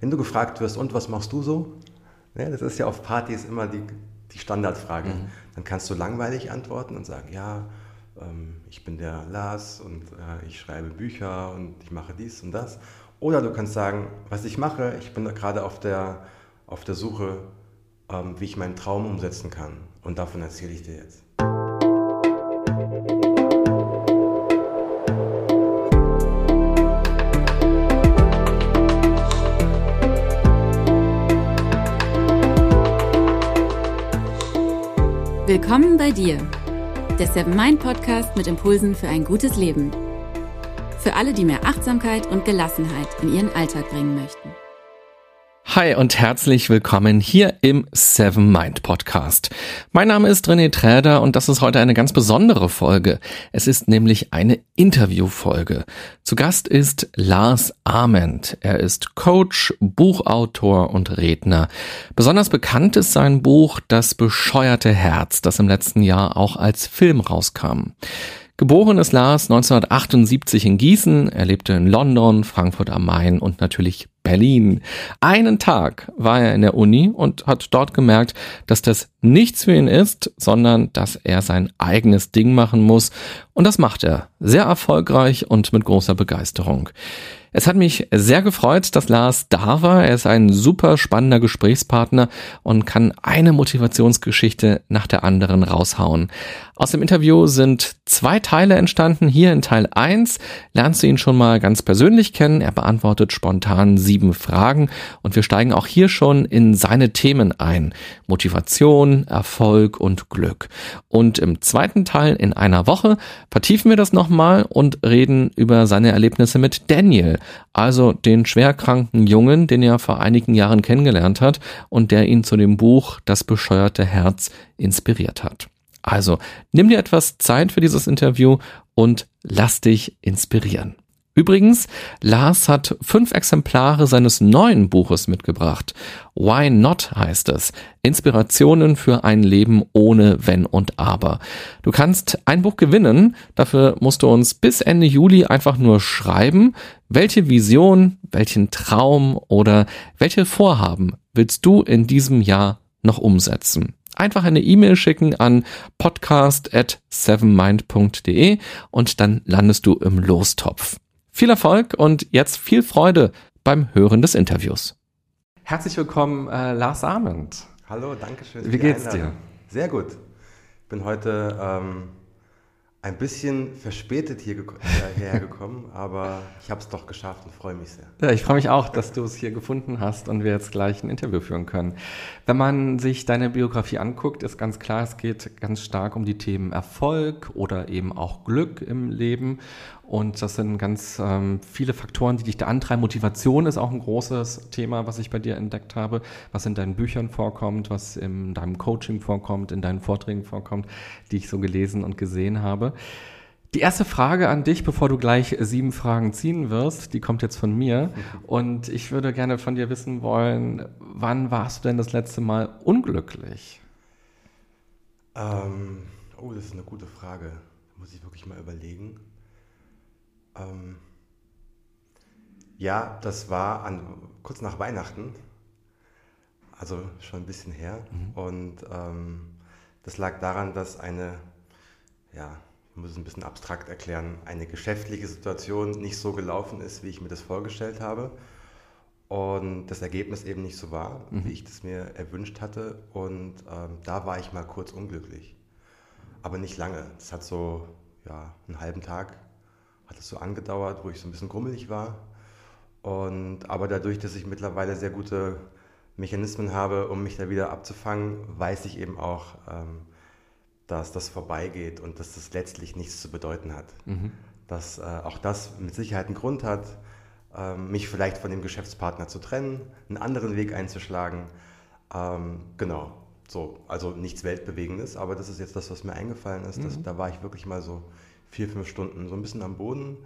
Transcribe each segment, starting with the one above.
Wenn du gefragt wirst, und was machst du so? Ja, das ist ja auf Partys immer die, die Standardfrage. Mhm. Dann kannst du langweilig antworten und sagen, ja, ähm, ich bin der Lars und äh, ich schreibe Bücher und ich mache dies und das. Oder du kannst sagen, was ich mache, ich bin gerade auf der, auf der Suche, ähm, wie ich meinen Traum umsetzen kann. Und davon erzähle ich dir jetzt. Willkommen bei dir, der Seven Mind Podcast mit Impulsen für ein gutes Leben. Für alle, die mehr Achtsamkeit und Gelassenheit in ihren Alltag bringen möchten. Hi und herzlich willkommen hier im Seven Mind Podcast. Mein Name ist René Träder und das ist heute eine ganz besondere Folge. Es ist nämlich eine Interviewfolge. Zu Gast ist Lars Ament. Er ist Coach, Buchautor und Redner. Besonders bekannt ist sein Buch Das bescheuerte Herz, das im letzten Jahr auch als Film rauskam. Geboren ist Lars 1978 in Gießen. Er lebte in London, Frankfurt am Main und natürlich Berlin. Einen Tag war er in der Uni und hat dort gemerkt, dass das nichts für ihn ist, sondern dass er sein eigenes Ding machen muss. Und das macht er. Sehr erfolgreich und mit großer Begeisterung. Es hat mich sehr gefreut, dass Lars da war. Er ist ein super spannender Gesprächspartner und kann eine Motivationsgeschichte nach der anderen raushauen. Aus dem Interview sind zwei Teile entstanden. Hier in Teil 1 lernst du ihn schon mal ganz persönlich kennen. Er beantwortet spontan sieben Fragen und wir steigen auch hier schon in seine Themen ein. Motivation, Erfolg und Glück. Und im zweiten Teil in einer Woche vertiefen wir das nochmal und reden über seine Erlebnisse mit Daniel also den schwerkranken Jungen, den er vor einigen Jahren kennengelernt hat und der ihn zu dem Buch Das bescheuerte Herz inspiriert hat. Also nimm dir etwas Zeit für dieses Interview und lass dich inspirieren. Übrigens, Lars hat fünf Exemplare seines neuen Buches mitgebracht. Why Not heißt es. Inspirationen für ein Leben ohne Wenn und Aber. Du kannst ein Buch gewinnen. Dafür musst du uns bis Ende Juli einfach nur schreiben, welche Vision, welchen Traum oder welche Vorhaben willst du in diesem Jahr noch umsetzen einfach eine E-Mail schicken an podcast at sevenmind.de und dann landest du im Lostopf. Viel Erfolg und jetzt viel Freude beim Hören des Interviews. Herzlich willkommen, äh, Lars Ament. Hallo, danke schön. Wie geht's dir? Sehr gut. Ich bin heute ähm, ein bisschen verspätet hier hierher gekommen, aber ich habe es doch geschafft und freue mich sehr. Ja, ich freue mich auch, dass du es hier gefunden hast und wir jetzt gleich ein Interview führen können. Wenn man sich deine Biografie anguckt, ist ganz klar, es geht ganz stark um die Themen Erfolg oder eben auch Glück im Leben. Und das sind ganz ähm, viele Faktoren, die dich da antreiben. Motivation ist auch ein großes Thema, was ich bei dir entdeckt habe, was in deinen Büchern vorkommt, was in deinem Coaching vorkommt, in deinen Vorträgen vorkommt, die ich so gelesen und gesehen habe. Die erste Frage an dich, bevor du gleich sieben Fragen ziehen wirst, die kommt jetzt von mir. Und ich würde gerne von dir wissen wollen, wann warst du denn das letzte Mal unglücklich? Ähm, oh, das ist eine gute Frage. Da muss ich wirklich mal überlegen. Ähm, ja, das war an, kurz nach Weihnachten, also schon ein bisschen her. Mhm. Und ähm, das lag daran, dass eine, ja, ich muss es ein bisschen abstrakt erklären, eine geschäftliche Situation nicht so gelaufen ist, wie ich mir das vorgestellt habe. Und das Ergebnis eben nicht so war, mhm. wie ich das mir erwünscht hatte. Und ähm, da war ich mal kurz unglücklich. Aber nicht lange. Es hat so ja, einen halben Tag hat es so angedauert, wo ich so ein bisschen grummelig war. Und, aber dadurch, dass ich mittlerweile sehr gute Mechanismen habe, um mich da wieder abzufangen, weiß ich eben auch, ähm, dass das vorbeigeht und dass das letztlich nichts zu bedeuten hat. Mhm. Dass äh, auch das mit Sicherheit einen Grund hat, äh, mich vielleicht von dem Geschäftspartner zu trennen, einen anderen Weg einzuschlagen. Ähm, genau, so, also nichts Weltbewegendes, aber das ist jetzt das, was mir eingefallen ist. Mhm. Das, da war ich wirklich mal so vier, fünf Stunden so ein bisschen am Boden.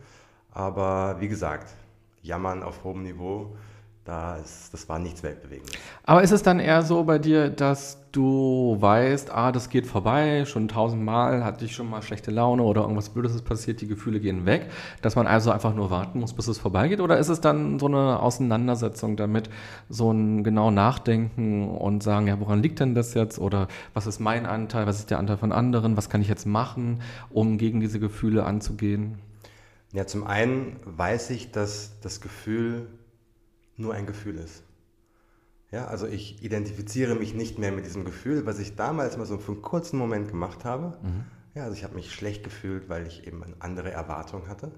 Aber wie gesagt, jammern auf hohem Niveau da ist, das war nichts Weltbewegendes. Aber ist es dann eher so bei dir, dass du weißt, ah, das geht vorbei, schon tausendmal hatte ich schon mal schlechte Laune oder irgendwas Blödes ist passiert, die Gefühle gehen weg, dass man also einfach nur warten muss, bis es vorbeigeht? Oder ist es dann so eine Auseinandersetzung damit, so ein genau Nachdenken und sagen, ja, woran liegt denn das jetzt? Oder was ist mein Anteil, was ist der Anteil von anderen, was kann ich jetzt machen, um gegen diese Gefühle anzugehen? Ja, zum einen weiß ich, dass das Gefühl nur ein Gefühl ist. Ja, also ich identifiziere mich nicht mehr mit diesem Gefühl, was ich damals mal so für einen kurzen Moment gemacht habe. Mhm. Ja, also ich habe mich schlecht gefühlt, weil ich eben eine andere Erwartung hatte.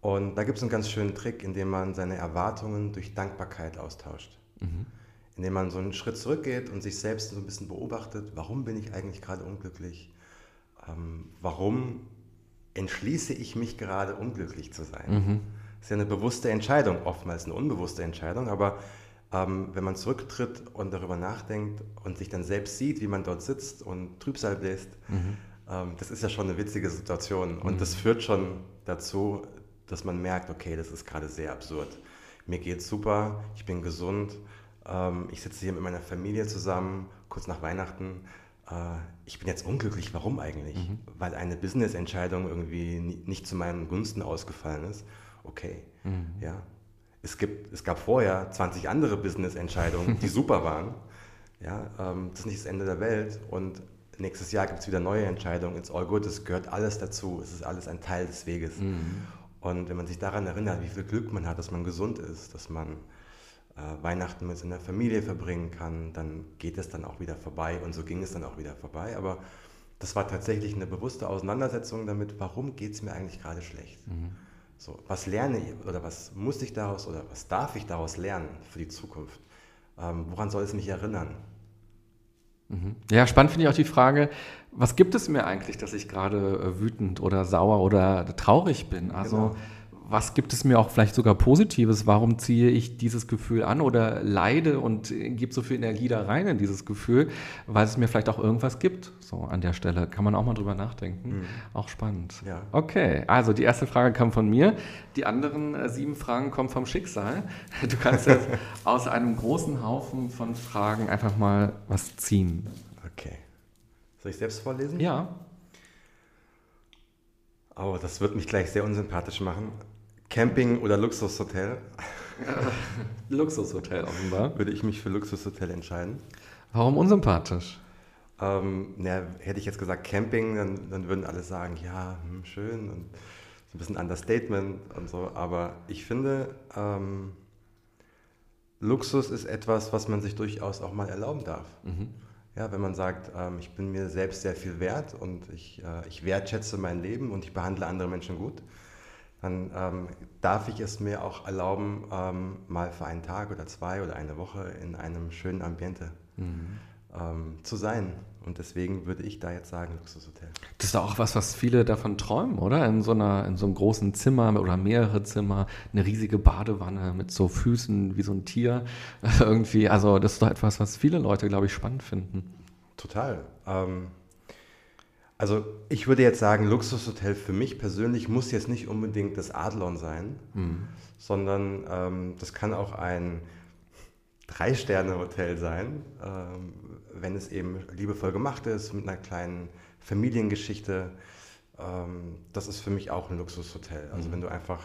Und da gibt es einen ganz schönen Trick, indem man seine Erwartungen durch Dankbarkeit austauscht. Mhm. Indem man so einen Schritt zurückgeht und sich selbst so ein bisschen beobachtet, warum bin ich eigentlich gerade unglücklich? Ähm, warum entschließe ich mich gerade unglücklich zu sein? Mhm. Ist ja eine bewusste Entscheidung, oftmals eine unbewusste Entscheidung, aber ähm, wenn man zurücktritt und darüber nachdenkt und sich dann selbst sieht, wie man dort sitzt und Trübsal bläst, mhm. ähm, das ist ja schon eine witzige Situation. Und mhm. das führt schon dazu, dass man merkt, okay, das ist gerade sehr absurd. Mir geht's super, ich bin gesund, ähm, ich sitze hier mit meiner Familie zusammen, kurz nach Weihnachten. Äh, ich bin jetzt unglücklich, warum eigentlich? Mhm. Weil eine Business-Entscheidung irgendwie nicht zu meinen Gunsten ausgefallen ist okay. Mhm. Ja. Es, gibt, es gab vorher 20 andere Business-Entscheidungen, die super waren. Ja, ähm, das ist nicht das Ende der Welt und nächstes Jahr gibt es wieder neue Entscheidungen. It's all good, es gehört alles dazu. Es ist alles ein Teil des Weges. Mhm. Und wenn man sich daran erinnert, wie viel Glück man hat, dass man gesund ist, dass man äh, Weihnachten mit seiner Familie verbringen kann, dann geht es dann auch wieder vorbei. Und so ging es dann auch wieder vorbei. Aber das war tatsächlich eine bewusste Auseinandersetzung damit, warum geht es mir eigentlich gerade schlecht. Mhm. So, was lerne ich oder was muss ich daraus oder was darf ich daraus lernen für die Zukunft? Ähm, woran soll es mich erinnern? Mhm. Ja, spannend finde ich auch die Frage, was gibt es mir eigentlich, dass ich gerade äh, wütend oder sauer oder traurig bin? Also genau was gibt es mir auch vielleicht sogar Positives? Warum ziehe ich dieses Gefühl an oder leide und gebe so viel Energie da rein in dieses Gefühl? Weil es mir vielleicht auch irgendwas gibt. So an der Stelle kann man auch mal drüber nachdenken. Mhm. Auch spannend. Ja. Okay, also die erste Frage kam von mir. Die anderen äh, sieben Fragen kommen vom Schicksal. Du kannst jetzt aus einem großen Haufen von Fragen einfach mal was ziehen. Okay. Soll ich selbst vorlesen? Ja. Oh, das wird mich gleich sehr unsympathisch machen. Camping oder Luxushotel? Luxushotel offenbar. Würde ich mich für Luxushotel entscheiden. Warum unsympathisch? Ähm, na, hätte ich jetzt gesagt Camping, dann, dann würden alle sagen, ja, hm, schön und so ein bisschen Understatement und so. Aber ich finde, ähm, Luxus ist etwas, was man sich durchaus auch mal erlauben darf. Mhm. Ja, wenn man sagt, ähm, ich bin mir selbst sehr viel wert und ich, äh, ich wertschätze mein Leben und ich behandle andere Menschen gut, dann ähm, darf ich es mir auch erlauben, ähm, mal für einen Tag oder zwei oder eine Woche in einem schönen Ambiente mhm. ähm, zu sein. Und deswegen würde ich da jetzt sagen, Luxushotel. Das ist auch was, was viele davon träumen, oder? In so, einer, in so einem großen Zimmer oder mehrere Zimmer, eine riesige Badewanne mit so Füßen wie so ein Tier. Irgendwie, also das ist doch etwas, was viele Leute, glaube ich, spannend finden. Total. Ähm, also ich würde jetzt sagen, Luxushotel für mich persönlich muss jetzt nicht unbedingt das Adlon sein, mhm. sondern ähm, das kann auch ein Drei-Sterne-Hotel sein, ähm, wenn es eben liebevoll gemacht ist, mit einer kleinen Familiengeschichte. Ähm, das ist für mich auch ein Luxushotel. Also mhm. wenn du einfach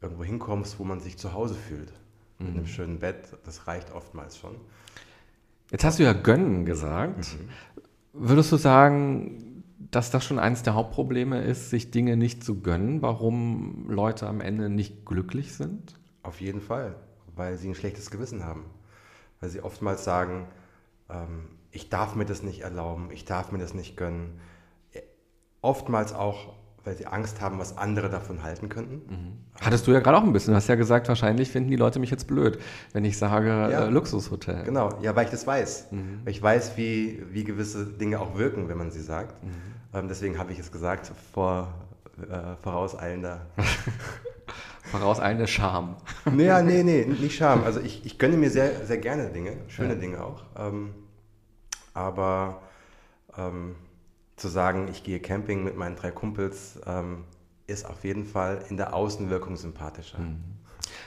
irgendwo hinkommst, wo man sich zu Hause fühlt, mhm. mit einem schönen Bett, das reicht oftmals schon. Jetzt hast du ja gönnen gesagt. Mhm. Würdest du sagen, dass das schon eines der Hauptprobleme ist, sich Dinge nicht zu gönnen, warum Leute am Ende nicht glücklich sind? Auf jeden Fall, weil sie ein schlechtes Gewissen haben. Weil sie oftmals sagen, ähm, ich darf mir das nicht erlauben, ich darf mir das nicht gönnen. Oftmals auch, weil sie Angst haben, was andere davon halten könnten. Mhm. Hattest du ja gerade auch ein bisschen. Du hast ja gesagt, wahrscheinlich finden die Leute mich jetzt blöd, wenn ich sage ja, äh, Luxushotel. Genau, ja, weil ich das weiß. Mhm. Weil ich weiß, wie, wie gewisse Dinge auch wirken, wenn man sie sagt. Mhm. Ähm, deswegen habe ich es gesagt, vor äh, vorauseilender. vorauseilender Scham. nee, nee, nee, nicht Scham. Also ich, ich gönne mir sehr, sehr gerne Dinge, schöne ja. Dinge auch. Ähm, aber ähm, zu sagen, ich gehe Camping mit meinen drei Kumpels, ähm, ist auf jeden Fall in der Außenwirkung sympathischer. Mhm.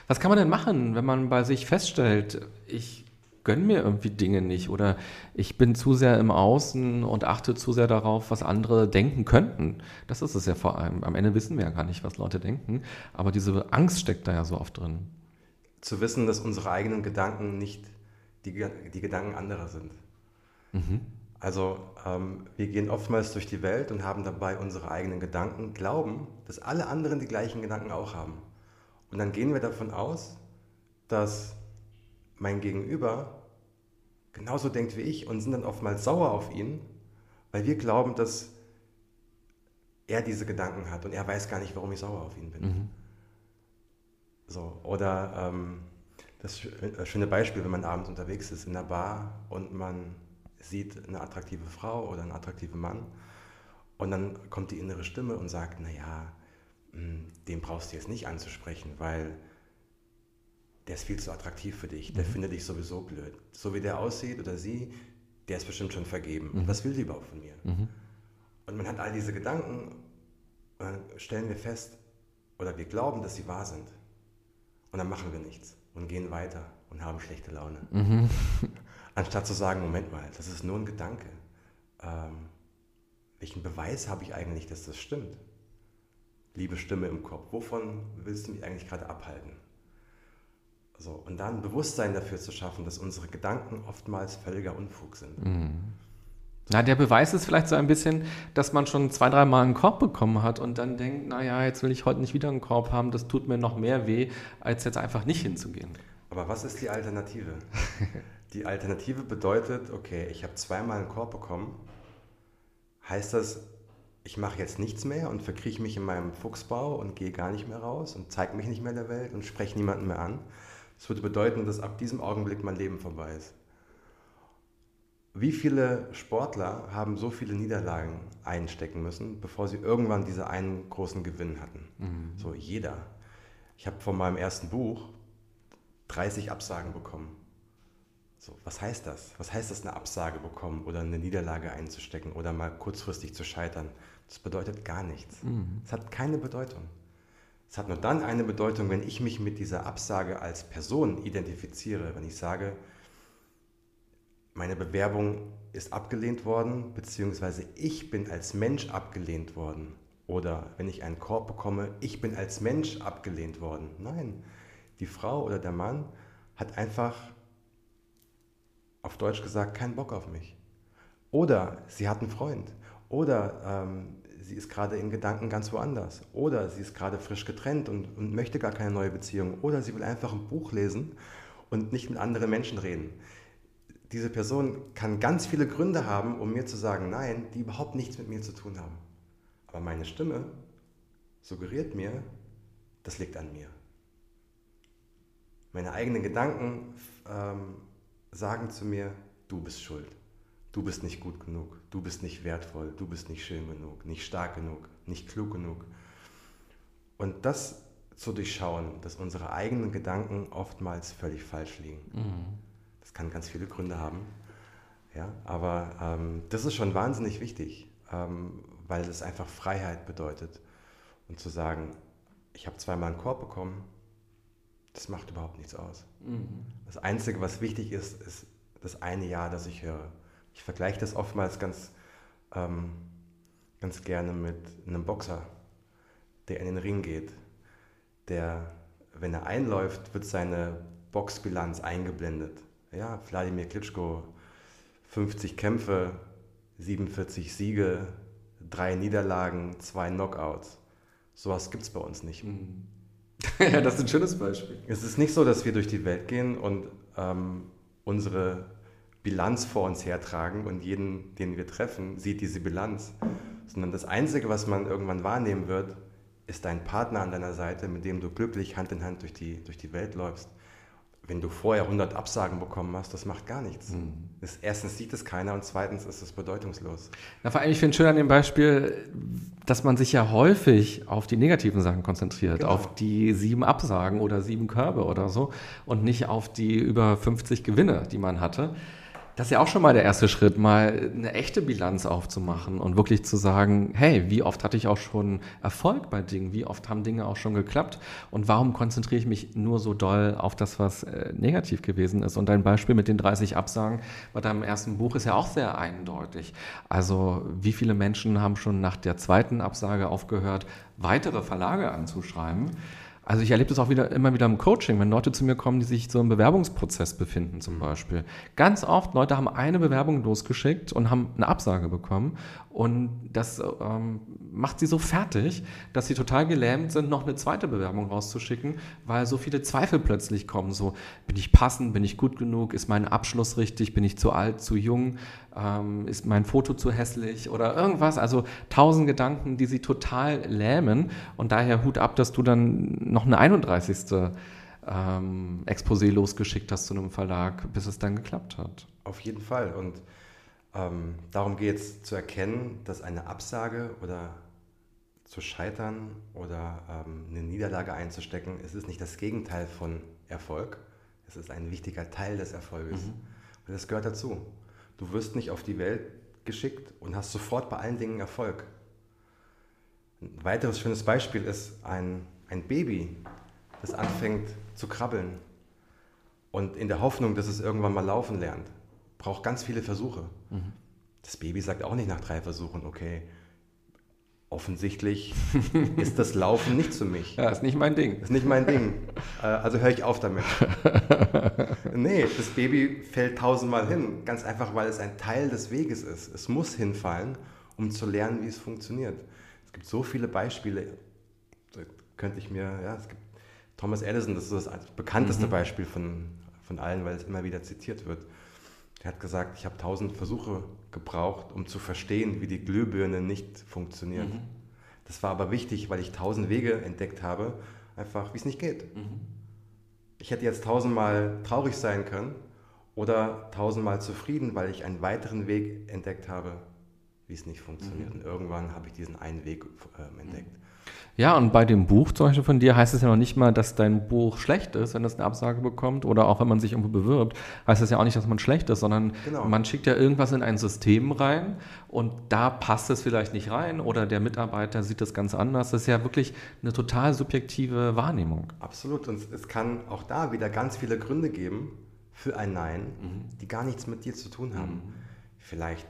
Was kann man denn machen, wenn man bei sich feststellt, ich gönne mir irgendwie Dinge nicht oder ich bin zu sehr im Außen und achte zu sehr darauf, was andere denken könnten. Das ist es ja vor allem. Am Ende wissen wir ja gar nicht, was Leute denken, aber diese Angst steckt da ja so oft drin. Zu wissen, dass unsere eigenen Gedanken nicht die, die Gedanken anderer sind. Mhm. Also ähm, wir gehen oftmals durch die Welt und haben dabei unsere eigenen Gedanken, glauben, dass alle anderen die gleichen Gedanken auch haben. Und dann gehen wir davon aus, dass mein Gegenüber genauso denkt wie ich und sind dann oftmals sauer auf ihn, weil wir glauben, dass er diese Gedanken hat und er weiß gar nicht, warum ich sauer auf ihn bin. Mhm. So, oder ähm, das äh, schöne Beispiel, wenn man abends unterwegs ist in der Bar und man sieht eine attraktive Frau oder einen attraktiven Mann und dann kommt die innere Stimme und sagt, naja, hm, den brauchst du jetzt nicht anzusprechen, weil der ist viel zu attraktiv für dich, der mhm. findet dich sowieso blöd. So wie der aussieht oder sie, der ist bestimmt schon vergeben. Mhm. Was will die überhaupt von mir? Mhm. Und man hat all diese Gedanken und dann stellen wir fest, oder wir glauben, dass sie wahr sind. Und dann machen wir nichts und gehen weiter und haben schlechte Laune. Anstatt zu sagen, Moment mal, das ist nur ein Gedanke. Ähm, welchen Beweis habe ich eigentlich, dass das stimmt? Liebe Stimme im Kopf, wovon willst du mich eigentlich gerade abhalten? So, und dann Bewusstsein dafür zu schaffen, dass unsere Gedanken oftmals völliger Unfug sind. Mhm. Na, der Beweis ist vielleicht so ein bisschen, dass man schon zwei, dreimal einen Korb bekommen hat und dann denkt, naja, jetzt will ich heute nicht wieder einen Korb haben, das tut mir noch mehr weh, als jetzt einfach nicht hinzugehen. Aber was ist die Alternative? die Alternative bedeutet, okay, ich habe zweimal einen Korb bekommen, heißt das, ich mache jetzt nichts mehr und verkrieche mich in meinem Fuchsbau und gehe gar nicht mehr raus und zeige mich nicht mehr der Welt und spreche niemanden mehr an. Das würde bedeuten, dass ab diesem Augenblick mein Leben vorbei ist. Wie viele Sportler haben so viele Niederlagen einstecken müssen, bevor sie irgendwann diesen einen großen Gewinn hatten? Mhm. So jeder. Ich habe von meinem ersten Buch 30 Absagen bekommen. So, was heißt das? Was heißt das, eine Absage bekommen oder eine Niederlage einzustecken oder mal kurzfristig zu scheitern? Das bedeutet gar nichts. Es mhm. hat keine Bedeutung. Es hat nur dann eine Bedeutung, wenn ich mich mit dieser Absage als Person identifiziere, wenn ich sage, meine Bewerbung ist abgelehnt worden, beziehungsweise ich bin als Mensch abgelehnt worden. Oder wenn ich einen Korb bekomme, ich bin als Mensch abgelehnt worden. Nein, die Frau oder der Mann hat einfach, auf Deutsch gesagt, keinen Bock auf mich. Oder sie hat einen Freund. Oder ähm, sie ist gerade in Gedanken ganz woanders. Oder sie ist gerade frisch getrennt und, und möchte gar keine neue Beziehung. Oder sie will einfach ein Buch lesen und nicht mit anderen Menschen reden. Diese Person kann ganz viele Gründe haben, um mir zu sagen, nein, die überhaupt nichts mit mir zu tun haben. Aber meine Stimme suggeriert mir, das liegt an mir. Meine eigenen Gedanken ähm, sagen zu mir, du bist schuld. Du bist nicht gut genug, du bist nicht wertvoll, du bist nicht schön genug, nicht stark genug, nicht klug genug. Und das zu durchschauen, dass unsere eigenen Gedanken oftmals völlig falsch liegen. Mhm. Das kann ganz viele Gründe haben. Ja, aber ähm, das ist schon wahnsinnig wichtig, ähm, weil es einfach Freiheit bedeutet. Und zu sagen, ich habe zweimal einen Korb bekommen, das macht überhaupt nichts aus. Mhm. Das Einzige, was wichtig ist, ist das eine Ja, das ich höre. Ich vergleiche das oftmals ganz, ähm, ganz gerne mit einem Boxer, der in den Ring geht. Der, wenn er einläuft, wird seine Boxbilanz eingeblendet. Ja, Wladimir Klitschko, 50 Kämpfe, 47 Siege, drei Niederlagen, zwei Knockouts. Sowas gibt es bei uns nicht. Mhm. ja, das ist ein schönes Beispiel. Es ist nicht so, dass wir durch die Welt gehen und ähm, unsere Bilanz vor uns hertragen und jeden, den wir treffen, sieht diese Bilanz. Sondern das Einzige, was man irgendwann wahrnehmen wird, ist dein Partner an deiner Seite, mit dem du glücklich Hand in Hand durch die, durch die Welt läufst. Wenn du vorher 100 Absagen bekommen hast, das macht gar nichts. Mhm. Das, erstens sieht es keiner und zweitens ist es bedeutungslos. Na, vor allem, ich finde schön an dem Beispiel, dass man sich ja häufig auf die negativen Sachen konzentriert, genau. auf die sieben Absagen oder sieben Körbe oder so und nicht auf die über 50 Gewinne, die man hatte Das ist ja auch schon mal der erste Schritt, mal eine echte Bilanz aufzumachen und wirklich zu sagen, hey, wie oft hatte ich auch schon Erfolg bei Dingen, wie oft haben Dinge auch schon geklappt und warum konzentriere ich mich nur so doll auf das, was äh, negativ gewesen ist? Und dein Beispiel mit den 30 Absagen bei deinem ersten Buch ist ja auch sehr eindeutig. Also wie viele Menschen haben schon nach der zweiten Absage aufgehört, weitere Verlage anzuschreiben? Also ich erlebe das auch wieder immer wieder im Coaching, wenn Leute zu mir kommen, die sich so im Bewerbungsprozess befinden zum Beispiel. Ganz oft Leute haben eine Bewerbung losgeschickt und haben eine Absage bekommen und das ähm, macht sie so fertig, dass sie total gelähmt sind, noch eine zweite Bewerbung rauszuschicken, weil so viele Zweifel plötzlich kommen. So, bin ich passend, bin ich gut genug, ist mein Abschluss richtig, bin ich zu alt, zu jung, ähm, ist mein Foto zu hässlich oder irgendwas. Also tausend Gedanken, die sie total lähmen. Und daher Hut ab, dass du dann noch eine 31. Ähm, Exposé losgeschickt hast zu einem Verlag, bis es dann geklappt hat. Auf jeden Fall. Und ähm, darum geht es zu erkennen, dass eine Absage oder zu scheitern oder ähm, eine Niederlage einzustecken, es ist nicht das Gegenteil von Erfolg, es ist ein wichtiger Teil des Erfolges. Mhm. Und das gehört dazu. Du wirst nicht auf die Welt geschickt und hast sofort bei allen Dingen Erfolg. Ein weiteres schönes Beispiel ist ein, ein Baby, das anfängt zu krabbeln und in der Hoffnung, dass es irgendwann mal laufen lernt braucht ganz viele Versuche. Mhm. Das Baby sagt auch nicht nach drei Versuchen, okay, offensichtlich ist das Laufen nicht für mich. Ja, ist nicht mein Ding. Ist nicht mein Ding. Äh, also höre ich auf damit. nee, das Baby fällt tausendmal hin. Ganz einfach, weil es ein Teil des Weges ist. Es muss hinfallen, um zu lernen, wie es funktioniert. Es gibt so viele Beispiele. Da könnte ich mir, ja, es gibt Thomas Edison, das ist das bekannteste mhm. Beispiel von, von allen, weil es immer wieder zitiert wird. Er hat gesagt, ich habe tausend Versuche gebraucht, um zu verstehen, wie die Glühbirne nicht funktioniert. Mhm. Das war aber wichtig, weil ich tausend Wege entdeckt habe, einfach wie es nicht geht. Mhm. Ich hätte jetzt tausendmal traurig sein können oder tausendmal zufrieden, weil ich einen weiteren Weg entdeckt habe, wie es nicht funktioniert. Mhm. Und irgendwann habe ich diesen einen Weg äh, entdeckt. Ja, und bei dem Buch zum Beispiel von dir heißt es ja noch nicht mal, dass dein Buch schlecht ist, wenn es eine Absage bekommt. Oder auch wenn man sich irgendwo bewirbt, heißt es ja auch nicht, dass man schlecht ist, sondern genau. man schickt ja irgendwas in ein System rein und da passt es vielleicht nicht rein oder der Mitarbeiter sieht das ganz anders. Das ist ja wirklich eine total subjektive Wahrnehmung. Absolut. Und es kann auch da wieder ganz viele Gründe geben für ein Nein, mhm. die gar nichts mit dir zu tun haben. Mhm. Vielleicht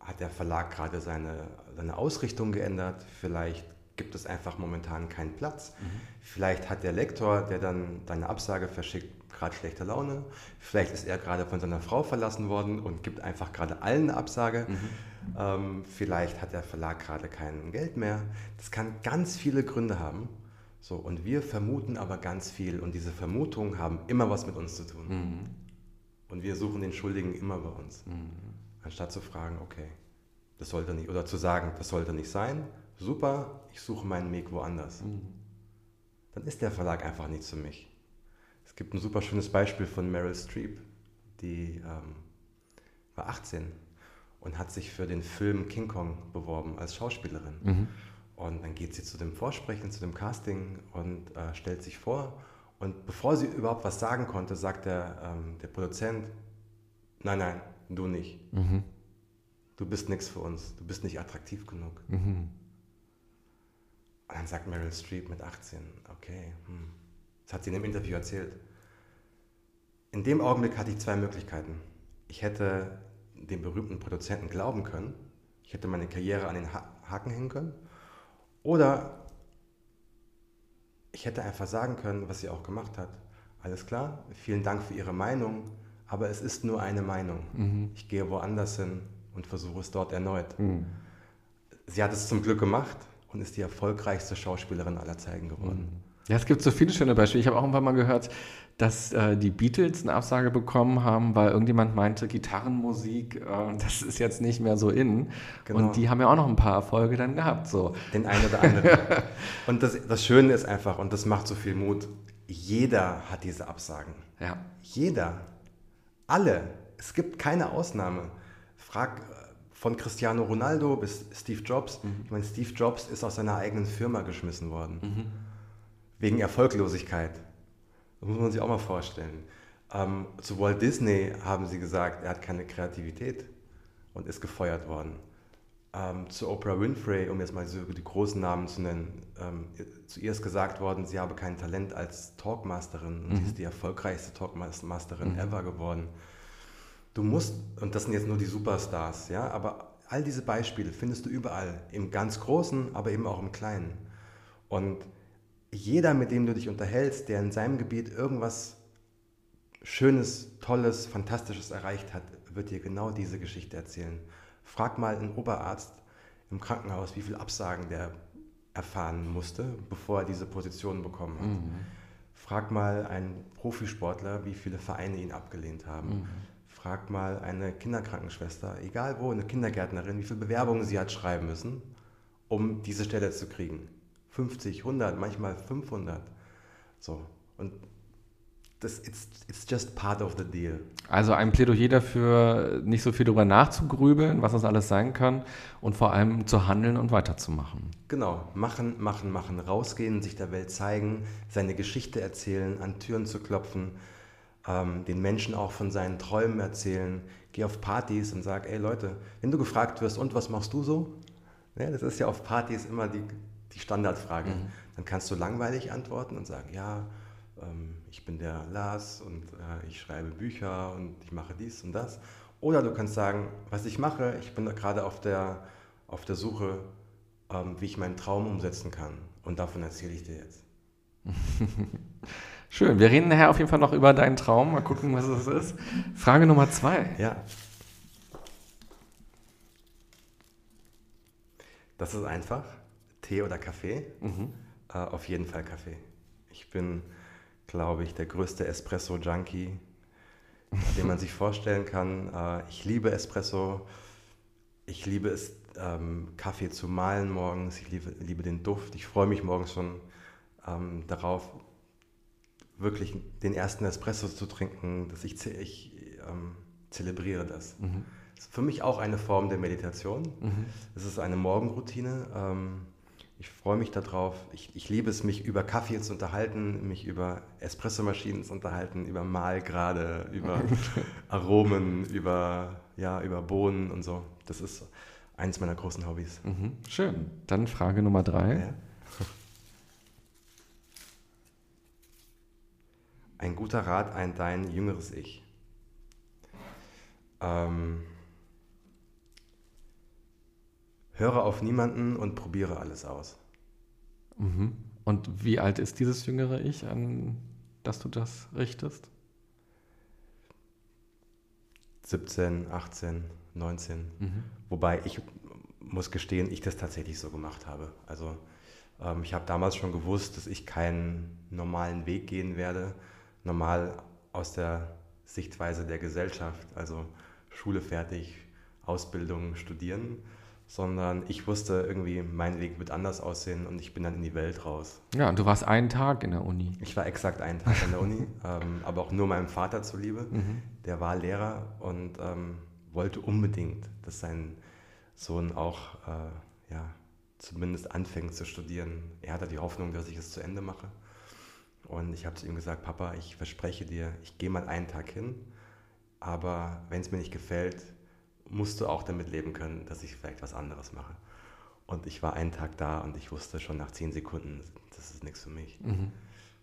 hat der Verlag gerade seine, seine Ausrichtung geändert, vielleicht gibt es einfach momentan keinen Platz. Mhm. Vielleicht hat der Lektor, der dann deine Absage verschickt, gerade schlechte Laune. Vielleicht ist er gerade von seiner Frau verlassen worden und gibt einfach gerade allen eine Absage. Mhm. Ähm, vielleicht hat der Verlag gerade kein Geld mehr. Das kann ganz viele Gründe haben. So, und wir vermuten aber ganz viel und diese Vermutungen haben immer was mit uns zu tun. Mhm. Und wir suchen den Schuldigen immer bei uns. Anstatt zu fragen, okay, das sollte nicht, oder zu sagen, das sollte nicht sein, super, ich suche meinen Weg woanders. Mhm. Dann ist der Verlag einfach nichts für mich. Es gibt ein super schönes Beispiel von Meryl Streep, die ähm, war 18 und hat sich für den Film King Kong beworben als Schauspielerin. Mhm. Und dann geht sie zu dem Vorsprechen, zu dem Casting und äh, stellt sich vor. Und bevor sie überhaupt was sagen konnte, sagt der, ähm, der Produzent, nein, nein, du nicht. Mhm. Du bist nichts für uns, du bist nicht attraktiv genug. Mhm. Und dann sagt Meryl Streep mit 18, okay, hm. das hat sie in dem Interview erzählt. In dem Augenblick hatte ich zwei Möglichkeiten. Ich hätte dem berühmten Produzenten glauben können, ich hätte meine Karriere an den Haken hängen können, oder ich hätte einfach sagen können, was sie auch gemacht hat. Alles klar, vielen Dank für Ihre Meinung, aber es ist nur eine Meinung. Mhm. Ich gehe woanders hin und versuche es dort erneut. Mhm. Sie hat es zum Glück gemacht und ist die erfolgreichste Schauspielerin aller Zeiten geworden. Mhm. Ja, es gibt so viele schöne Beispiele. Ich habe auch irgendwann mal gehört, dass äh, die Beatles eine Absage bekommen haben, weil irgendjemand meinte, Gitarrenmusik, äh, das ist jetzt nicht mehr so in. Genau. Und die haben ja auch noch ein paar Erfolge dann gehabt. So. Den einen oder anderen. und das, das Schöne ist einfach, und das macht so viel Mut, jeder hat diese Absagen. Ja. Jeder. Alle. Es gibt keine Ausnahme. Frag von Cristiano Ronaldo bis Steve Jobs. Mhm. Ich meine, Steve Jobs ist aus seiner eigenen Firma geschmissen worden. Mhm. Wegen Erfolglosigkeit. Das muss man sich auch mal vorstellen. Ähm, zu Walt Disney haben sie gesagt, er hat keine Kreativität und ist gefeuert worden. Ähm, zu Oprah Winfrey, um jetzt mal so die großen Namen zu nennen, ähm, zu ihr ist gesagt worden, sie habe kein Talent als Talkmasterin und mhm. sie ist die erfolgreichste Talkmasterin mhm. ever geworden. Du musst, und das sind jetzt nur die Superstars, ja, aber all diese Beispiele findest du überall, im ganz Großen, aber eben auch im Kleinen. Und jeder, mit dem du dich unterhältst, der in seinem Gebiet irgendwas Schönes, Tolles, Fantastisches erreicht hat, wird dir genau diese Geschichte erzählen. Frag mal einen Oberarzt im Krankenhaus, wie viele Absagen der erfahren musste, bevor er diese Position bekommen hat. Mhm. Frag mal einen Profisportler, wie viele Vereine ihn abgelehnt haben. Mhm. Frag mal eine Kinderkrankenschwester, egal wo, eine Kindergärtnerin, wie viele Bewerbungen sie hat schreiben müssen, um diese Stelle zu kriegen. 50, 100, manchmal 500. So. Und das it's, it's just part of the deal. Also ein Plädoyer dafür, nicht so viel darüber nachzugrübeln, was das alles sein kann und vor allem zu handeln und weiterzumachen. Genau, machen, machen, machen, rausgehen, sich der Welt zeigen, seine Geschichte erzählen, an Türen zu klopfen, ähm, den Menschen auch von seinen Träumen erzählen. Geh auf Partys und sag, ey Leute, wenn du gefragt wirst, und was machst du so? Ja, das ist ja auf Partys immer die, die Standardfrage. Mhm. Dann kannst du langweilig antworten und sagen, ja, ähm, ich bin der Lars und äh, ich schreibe Bücher und ich mache dies und das. Oder du kannst sagen, was ich mache, ich bin gerade auf der, auf der Suche, ähm, wie ich meinen Traum umsetzen kann. Und davon erzähle ich dir jetzt. Schön. Wir reden nachher auf jeden Fall noch über deinen Traum. Mal gucken, was es ist. Frage Nummer zwei. Ja. Das ist einfach. Tee oder Kaffee? Mhm. Äh, auf jeden Fall Kaffee. Ich bin glaube ich, der größte Espresso-Junkie, den man sich vorstellen kann. Äh, ich liebe Espresso. Ich liebe es, ähm, Kaffee zu mahlen morgens. Ich liebe, liebe den Duft. Ich freue mich morgens schon ähm, darauf, wirklich den ersten Espresso zu trinken. Dass ich, ich ähm, zelebriere das. Mhm. das. ist für mich auch eine Form der Meditation. Mhm. Es ist eine Morgenroutine. Ähm, ich freue mich darauf. Ich, ich liebe es, mich über Kaffee zu unterhalten, mich über Espressomaschinen zu unterhalten, über Mahlgrade, über Aromen, über, ja, über Bohnen und so. Das ist eines meiner großen Hobbys. Mhm, schön. Dann Frage Nummer drei. Ja. Ein guter Rat an dein jüngeres Ich. Ähm, höre auf niemanden und probiere alles aus. Mhm. Und wie alt ist dieses jüngere Ich, an das du das richtest? 17, 18, 19. Mhm. Wobei ich muss gestehen, ich das tatsächlich so gemacht habe. Also ähm, ich habe damals schon gewusst, dass ich keinen normalen Weg gehen werde, normal aus der Sichtweise der Gesellschaft, also Schule fertig, Ausbildung, studieren, sondern ich wusste irgendwie, mein Weg wird anders aussehen und ich bin dann in die Welt raus. Ja, und du warst einen Tag in der Uni. Ich war exakt einen Tag in der Uni, ähm, aber auch nur meinem Vater zuliebe. Mhm. Der war Lehrer und ähm, wollte unbedingt, dass sein Sohn auch äh, ja, zumindest anfängt zu studieren. Er hatte die Hoffnung, dass ich es zu Ende mache. Und ich habe zu ihm gesagt, Papa, ich verspreche dir, ich gehe mal einen Tag hin, aber wenn es mir nicht gefällt, musst du auch damit leben können, dass ich vielleicht was anderes mache. Und ich war einen Tag da und ich wusste schon nach zehn Sekunden, das ist nichts für mich. Mhm.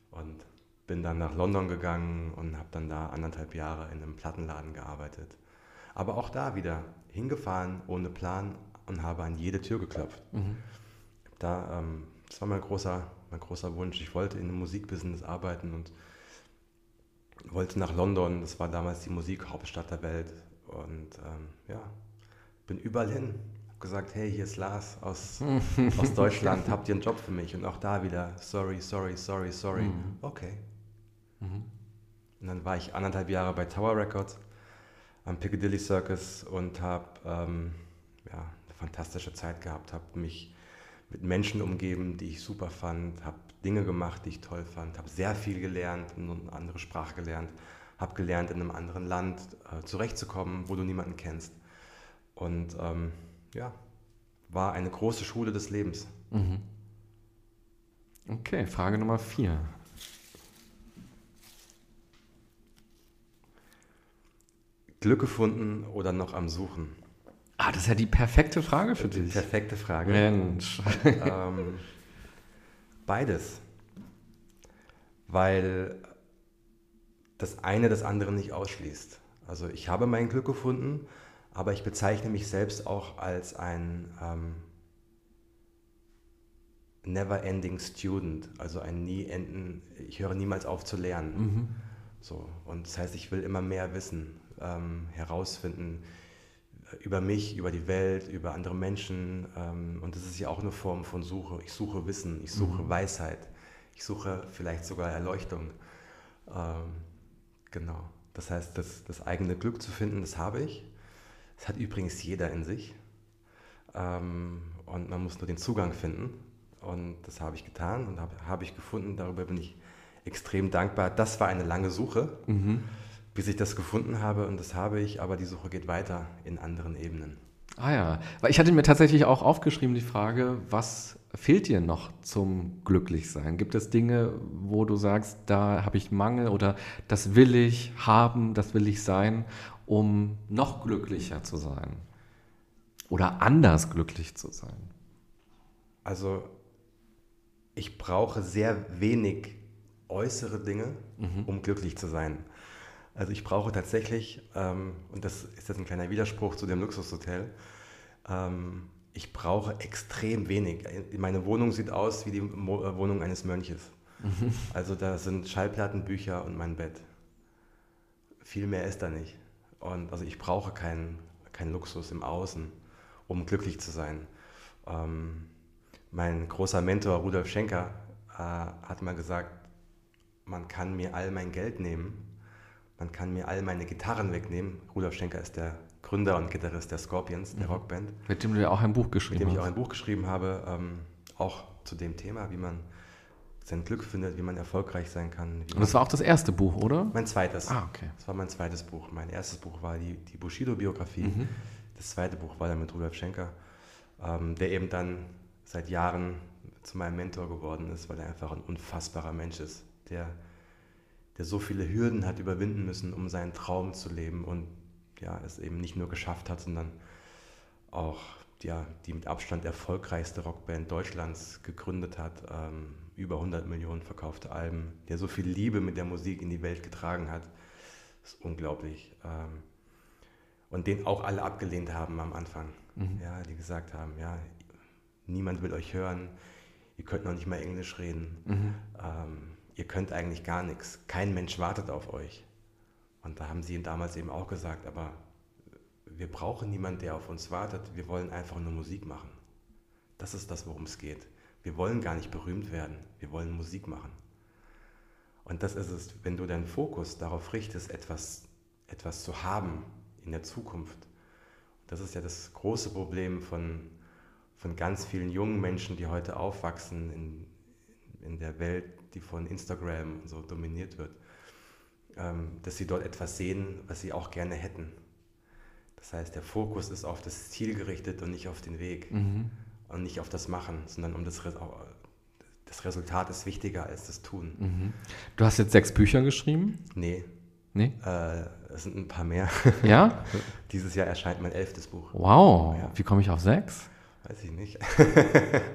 Und bin dann nach London gegangen und habe dann da anderthalb Jahre in einem Plattenladen gearbeitet. Aber auch da wieder hingefahren ohne Plan und habe an jede Tür geklopft. Mhm. Da, ähm, das war mein großer, mein großer Wunsch. Ich wollte in einem Musikbusiness arbeiten und wollte nach London. Das war damals die Musikhauptstadt der Welt. Und ähm, ja, bin überall hin. Hab gesagt, hey, hier ist Lars aus, aus Deutschland, habt ihr einen Job für mich? Und auch da wieder, sorry, sorry, sorry, sorry. Mhm. Okay. Mhm. Und dann war ich anderthalb Jahre bei Tower Records am Piccadilly Circus und habe ähm, ja, eine fantastische Zeit gehabt, habe mich mit Menschen umgeben, die ich super fand, habe Dinge gemacht, die ich toll fand, habe sehr viel gelernt, eine andere Sprache gelernt, habe gelernt, in einem anderen Land äh, zurechtzukommen, wo du niemanden kennst. Und ähm, ja, war eine große Schule des Lebens. Mhm. Okay, Frage Nummer vier. Glück gefunden oder noch am Suchen? Ah, das ist ja die perfekte Frage für dich. Perfekte Frage. Mensch. ähm, beides. Weil das eine das andere nicht ausschließt. Also ich habe mein Glück gefunden, aber ich bezeichne mich selbst auch als ein ähm, never-ending student, also ein nie enden, ich höre niemals auf zu lernen. Mhm. So, und das heißt, ich will immer mehr wissen, ähm, herausfinden über mich, über die Welt, über andere Menschen. Ähm, und das ist ja auch eine Form von Suche. Ich suche Wissen, ich suche mhm. Weisheit, ich suche vielleicht sogar Erleuchtung. Ähm, genau. Das heißt, das, das eigene Glück zu finden, das habe ich. Das hat übrigens jeder in sich. Ähm, und man muss nur den Zugang finden. Und das habe ich getan und habe, habe ich gefunden. Darüber bin ich extrem dankbar. Das war eine lange Suche, mhm. Bis ich das gefunden habe. Und das habe ich, aber die Suche geht weiter in anderen Ebenen. Ah ja, weil ich hatte mir tatsächlich auch aufgeschrieben die Frage, was fehlt dir noch zum Glücklichsein? Gibt es Dinge, wo du sagst, da habe ich Mangel oder das will ich haben, das will ich sein, um noch glücklicher zu sein? Oder anders glücklich zu sein? Also ich brauche sehr wenig äußere Dinge, mhm. um glücklich zu sein. Also ich brauche tatsächlich, ähm, und das ist jetzt ein kleiner Widerspruch zu dem Luxushotel, ähm, ich brauche extrem wenig. Meine Wohnung sieht aus wie die Mo äh, Wohnung eines Mönches. Mhm. Also da sind Schallplatten, Bücher und mein Bett. Viel mehr ist da nicht. Und also ich brauche keinen kein Luxus im Außen, um glücklich zu sein. Ähm, mein großer Mentor Rudolf Schenker äh, hat mal gesagt, man kann mir all mein Geld nehmen, man kann mir all meine Gitarren wegnehmen. Rudolf Schenker ist der Gründer und Gitarrist der Scorpions, der mhm. Rockband. Mit dem du ja auch ein Buch geschrieben hast. Mit dem ich auch ein Buch geschrieben habe, ähm, auch zu dem Thema, wie man sein Glück findet, wie man erfolgreich sein kann. Und das war auch das erste Buch, oder? Mein zweites. Ah, okay. Das war mein zweites Buch. Mein erstes Buch war die, die Bushido-Biografie. Mhm. Das zweite Buch war dann mit Rudolf Schenker, ähm, der eben dann seit Jahren zu meinem Mentor geworden ist, weil er einfach ein unfassbarer Mensch ist, der, der so viele Hürden hat überwinden müssen, um seinen Traum zu leben und ja, es eben nicht nur geschafft hat, sondern auch ja, die mit Abstand erfolgreichste Rockband Deutschlands gegründet hat, ähm, über 100 Millionen verkaufte Alben, der so viel Liebe mit der Musik in die Welt getragen hat, das ist unglaublich. Ähm, und den auch alle abgelehnt haben am Anfang, mhm. ja, die gesagt haben, ja, niemand will euch hören, ihr könnt noch nicht mal Englisch reden, mhm. ähm, ihr könnt eigentlich gar nichts, kein Mensch wartet auf euch. Und da haben sie damals eben auch gesagt, aber wir brauchen niemanden, der auf uns wartet, wir wollen einfach nur Musik machen. Das ist das, worum es geht. Wir wollen gar nicht berühmt werden, wir wollen Musik machen. Und das ist es, wenn du deinen Fokus darauf richtest, etwas, etwas zu haben in der Zukunft. Das ist ja das große Problem von, von ganz vielen jungen Menschen, die heute aufwachsen in, in der Welt, die von Instagram so dominiert wird, ähm, dass sie dort etwas sehen, was sie auch gerne hätten. Das heißt, der Fokus ist auf das Ziel gerichtet und nicht auf den Weg mhm. und nicht auf das Machen, sondern um das, das Resultat ist wichtiger als das Tun. Mhm. Du hast jetzt sechs Bücher geschrieben? Nee. Nee? Äh, es sind ein paar mehr. Ja? Dieses Jahr erscheint mein elftes Buch. Wow, ja. wie komme ich auf sechs? Weiß ich nicht.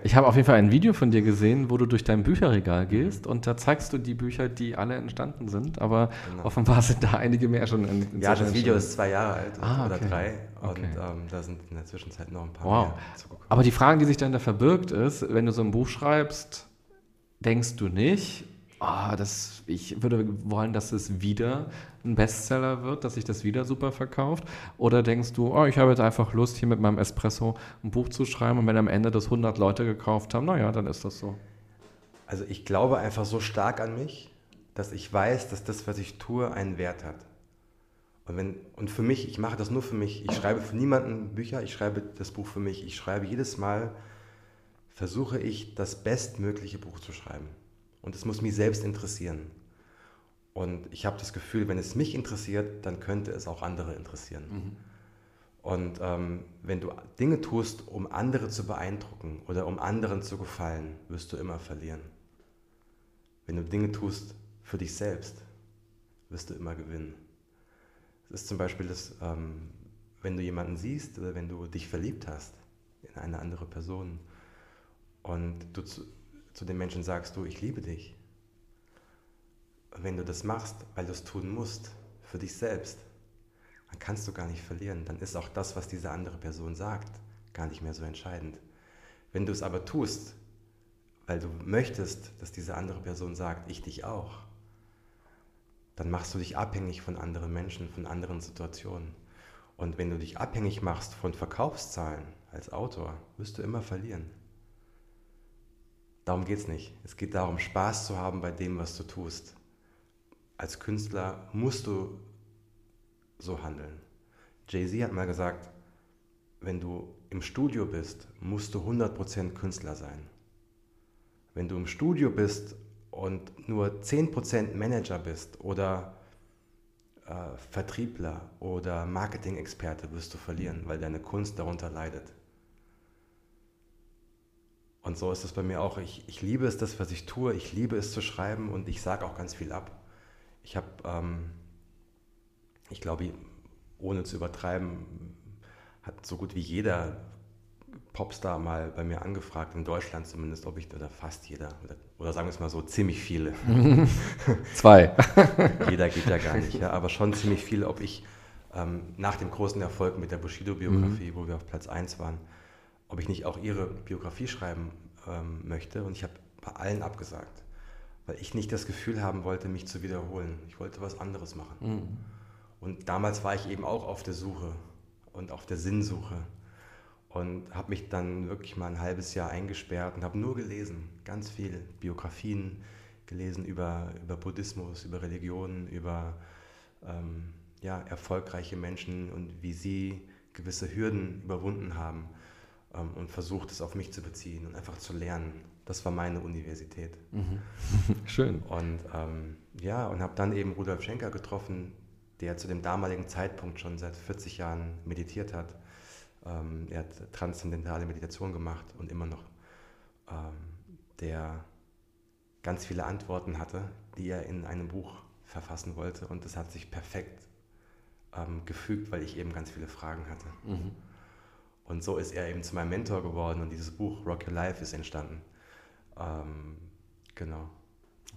ich habe auf jeden Fall ein Video von dir gesehen, wo du durch dein Bücherregal gehst und da zeigst du die Bücher, die alle entstanden sind, aber genau. offenbar sind da einige mehr schon in, in Ja, das Video ist zwei Jahre alt ah, oder drei und okay. ähm, da sind in der Zwischenzeit noch ein paar wow. mehr zugekommen. Aber die Frage, die sich dann da verbirgt, ist, wenn du so ein Buch schreibst, denkst du nicht, oh, das, ich würde wollen, dass es wieder ein Bestseller wird, dass sich das wieder super verkauft? Oder denkst du, oh, ich habe jetzt einfach Lust, hier mit meinem Espresso ein Buch zu schreiben und wenn am Ende das 100 Leute gekauft haben, naja, dann ist das so. Also ich glaube einfach so stark an mich, dass ich weiß, dass das, was ich tue, einen Wert hat. Und, wenn, und für mich, ich mache das nur für mich. Ich schreibe für niemanden Bücher, ich schreibe das Buch für mich. Ich schreibe jedes Mal, versuche ich, das bestmögliche Buch zu schreiben. Und es muss mich selbst interessieren. Und ich habe das Gefühl, wenn es mich interessiert, dann könnte es auch andere interessieren. Mhm. Und ähm, wenn du Dinge tust, um andere zu beeindrucken oder um anderen zu gefallen, wirst du immer verlieren. Wenn du Dinge tust für dich selbst, wirst du immer gewinnen. Es ist zum Beispiel das, ähm, wenn du jemanden siehst oder wenn du dich verliebt hast in eine andere Person und du zu, den Menschen sagst, du, ich liebe dich. Wenn du das machst, weil du es tun musst, für dich selbst, dann kannst du gar nicht verlieren. Dann ist auch das, was diese andere Person sagt, gar nicht mehr so entscheidend. Wenn du es aber tust, weil du möchtest, dass diese andere Person sagt, ich dich auch, dann machst du dich abhängig von anderen Menschen, von anderen Situationen. Und wenn du dich abhängig machst von Verkaufszahlen als Autor, wirst du immer verlieren. Darum geht es nicht. Es geht darum, Spaß zu haben bei dem, was du tust. Als Künstler musst du so handeln. Jay-Z hat mal gesagt, wenn du im Studio bist, musst du 100% Künstler sein. Wenn du im Studio bist und nur 10% Manager bist oder äh, Vertriebler oder Marketing-Experte, wirst du verlieren, weil deine Kunst darunter leidet. Und so ist es bei mir auch. Ich, ich liebe es, das, was ich tue. Ich liebe es zu schreiben und ich sage auch ganz viel ab. Ich habe, ähm, ich glaube, ohne zu übertreiben, hat so gut wie jeder Popstar mal bei mir angefragt, in Deutschland zumindest, ob ich, oder fast jeder, oder, oder sagen wir es mal so, ziemlich viele. Zwei. jeder geht ja gar nicht, ja, aber schon ziemlich viele, ob ich ähm, nach dem großen Erfolg mit der Bushido-Biografie, mhm. wo wir auf Platz 1 waren, ob ich nicht auch ihre Biografie schreiben ähm, möchte. Und ich habe bei allen abgesagt, weil ich nicht das Gefühl haben wollte, mich zu wiederholen. Ich wollte was anderes machen. Mhm. Und damals war ich eben auch auf der Suche und auf der Sinnsuche und habe mich dann wirklich mal ein halbes Jahr eingesperrt und habe nur gelesen, ganz viel Biografien gelesen über, über Buddhismus, über Religionen, über ähm, ja, erfolgreiche Menschen und wie sie gewisse Hürden überwunden haben ähm, und versucht es auf mich zu beziehen und einfach zu lernen. Das war meine Universität. Mhm. Schön. Und ähm, ja, und habe dann eben Rudolf Schenker getroffen, der zu dem damaligen Zeitpunkt schon seit 40 Jahren meditiert hat ähm, er hat transzendentale Meditation gemacht und immer noch, ähm, der ganz viele Antworten hatte, die er in einem Buch verfassen wollte. Und das hat sich perfekt ähm, gefügt, weil ich eben ganz viele Fragen hatte. Mhm. Und so ist er eben zu meinem Mentor geworden und dieses Buch Rock Your Life ist entstanden. Ähm, genau.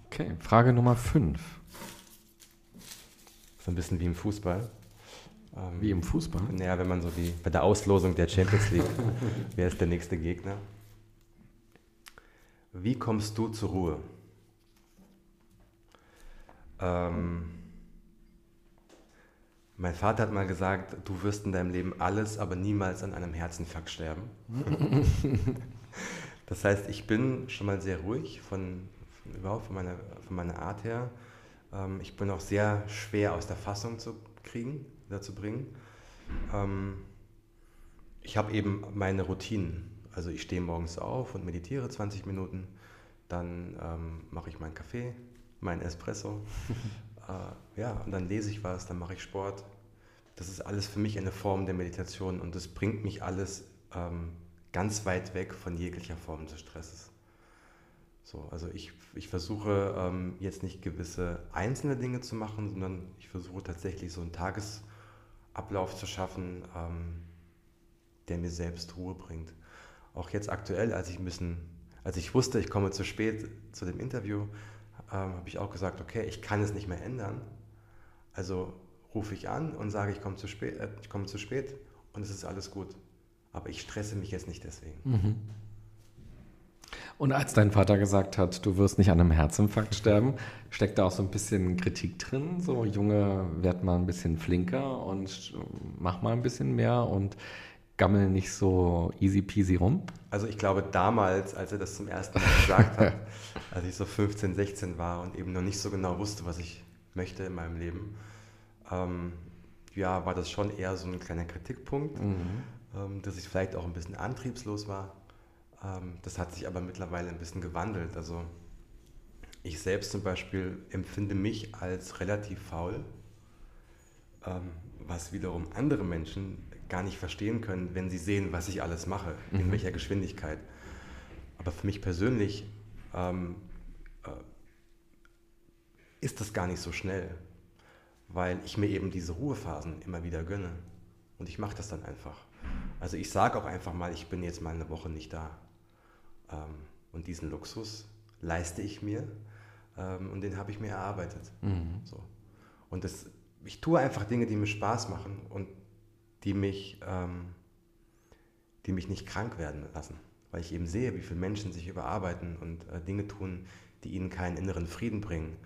Okay, Frage Nummer 5. So ein bisschen wie im Fußball. Ähm, Wie im Fußball? Naja, wenn man so wie bei der Auslosung der Champions League, wer ist der nächste Gegner? Wie kommst du zur Ruhe? Ähm, mein Vater hat mal gesagt, du wirst in deinem Leben alles, aber niemals an einem Herzinfarkt sterben. das heißt, ich bin schon mal sehr ruhig von, von überhaupt von meiner, von meiner Art her. Ähm, ich bin auch sehr schwer aus der Fassung zu kriegen dazu bringen. Ähm, ich habe eben meine Routinen. Also ich stehe morgens auf und meditiere 20 Minuten, dann ähm, mache ich meinen Kaffee, meinen Espresso, äh, ja, und dann lese ich was, dann mache ich Sport. Das ist alles für mich eine Form der Meditation und das bringt mich alles ähm, ganz weit weg von jeglicher Form des Stresses. So, also ich, ich versuche ähm, jetzt nicht gewisse einzelne Dinge zu machen, sondern ich versuche tatsächlich so ein Tages, Ablauf zu schaffen, ähm, der mir selbst Ruhe bringt. Auch jetzt aktuell, als ich ein als ich wusste, ich komme zu spät zu dem Interview, ähm, habe ich auch gesagt, okay, ich kann es nicht mehr ändern. Also rufe ich an und sage, ich komme zu spät, äh, ich komme zu spät und es ist alles gut. Aber ich stresse mich jetzt nicht deswegen. Mhm. Und als dein Vater gesagt hat, du wirst nicht an einem Herzinfarkt sterben, steckt da auch so ein bisschen Kritik drin? So, Junge, werd mal ein bisschen flinker und mach mal ein bisschen mehr und gammel nicht so easy peasy rum? Also ich glaube damals, als er das zum ersten Mal gesagt hat, als ich so 15, 16 war und eben noch nicht so genau wusste, was ich möchte in meinem Leben, ähm, ja, war das schon eher so ein kleiner Kritikpunkt, mhm. ähm, dass ich vielleicht auch ein bisschen antriebslos war. Ähm, das hat sich aber mittlerweile ein bisschen gewandelt. Also ich selbst zum Beispiel empfinde mich als relativ faul, ähm, was wiederum andere Menschen gar nicht verstehen können, wenn sie sehen, was ich alles mache, in mhm. welcher Geschwindigkeit. Aber für mich persönlich ähm, äh, ist das gar nicht so schnell, weil ich mir eben diese Ruhephasen immer wieder gönne. Und ich mache das dann einfach. Also ich sage auch einfach mal, ich bin jetzt mal eine Woche nicht da. Ähm, und diesen Luxus leiste ich mir ähm, und den habe ich mir erarbeitet. Mhm. So. Und das, ich tue einfach Dinge, die mir Spaß machen und die mich, ähm, die mich nicht krank werden lassen. Weil ich eben sehe, wie viele Menschen sich überarbeiten und äh, Dinge tun, die ihnen keinen inneren Frieden bringen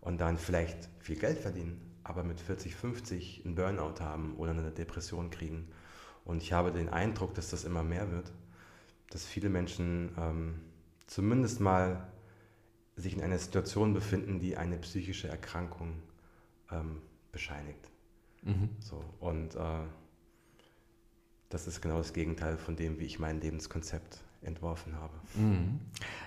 und dann vielleicht viel Geld verdienen, aber mit 40, 50 einen Burnout haben oder eine Depression kriegen. Und ich habe den Eindruck, dass das immer mehr wird, dass viele Menschen ähm, zumindest mal sich in einer Situation befinden, die eine psychische Erkrankung ähm, bescheinigt. Mhm. So, und äh, das ist genau das Gegenteil von dem, wie ich mein Lebenskonzept entworfen habe. Mhm.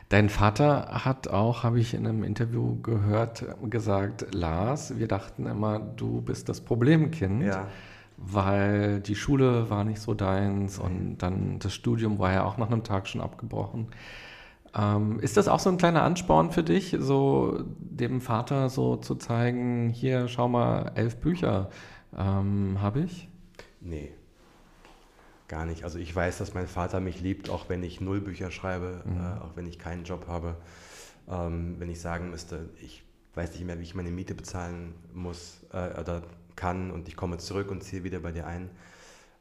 Dein Vater hat auch, habe ich in einem Interview gehört, gesagt, Lars, wir dachten immer, du bist das Problemkind. Ja. Weil die Schule war nicht so deins und dann das Studium war ja auch nach einem Tag schon abgebrochen. Ähm, ist das auch so ein kleiner Ansporn für dich, so dem Vater so zu zeigen, hier schau mal, elf Bücher ähm, habe ich? Nee, gar nicht. Also ich weiß, dass mein Vater mich liebt, auch wenn ich null Bücher schreibe, mhm. äh, auch wenn ich keinen Job habe. Ähm, wenn ich sagen müsste, ich weiß nicht mehr, wie ich meine Miete bezahlen muss äh, oder kann und ich komme zurück und ziehe wieder bei dir ein.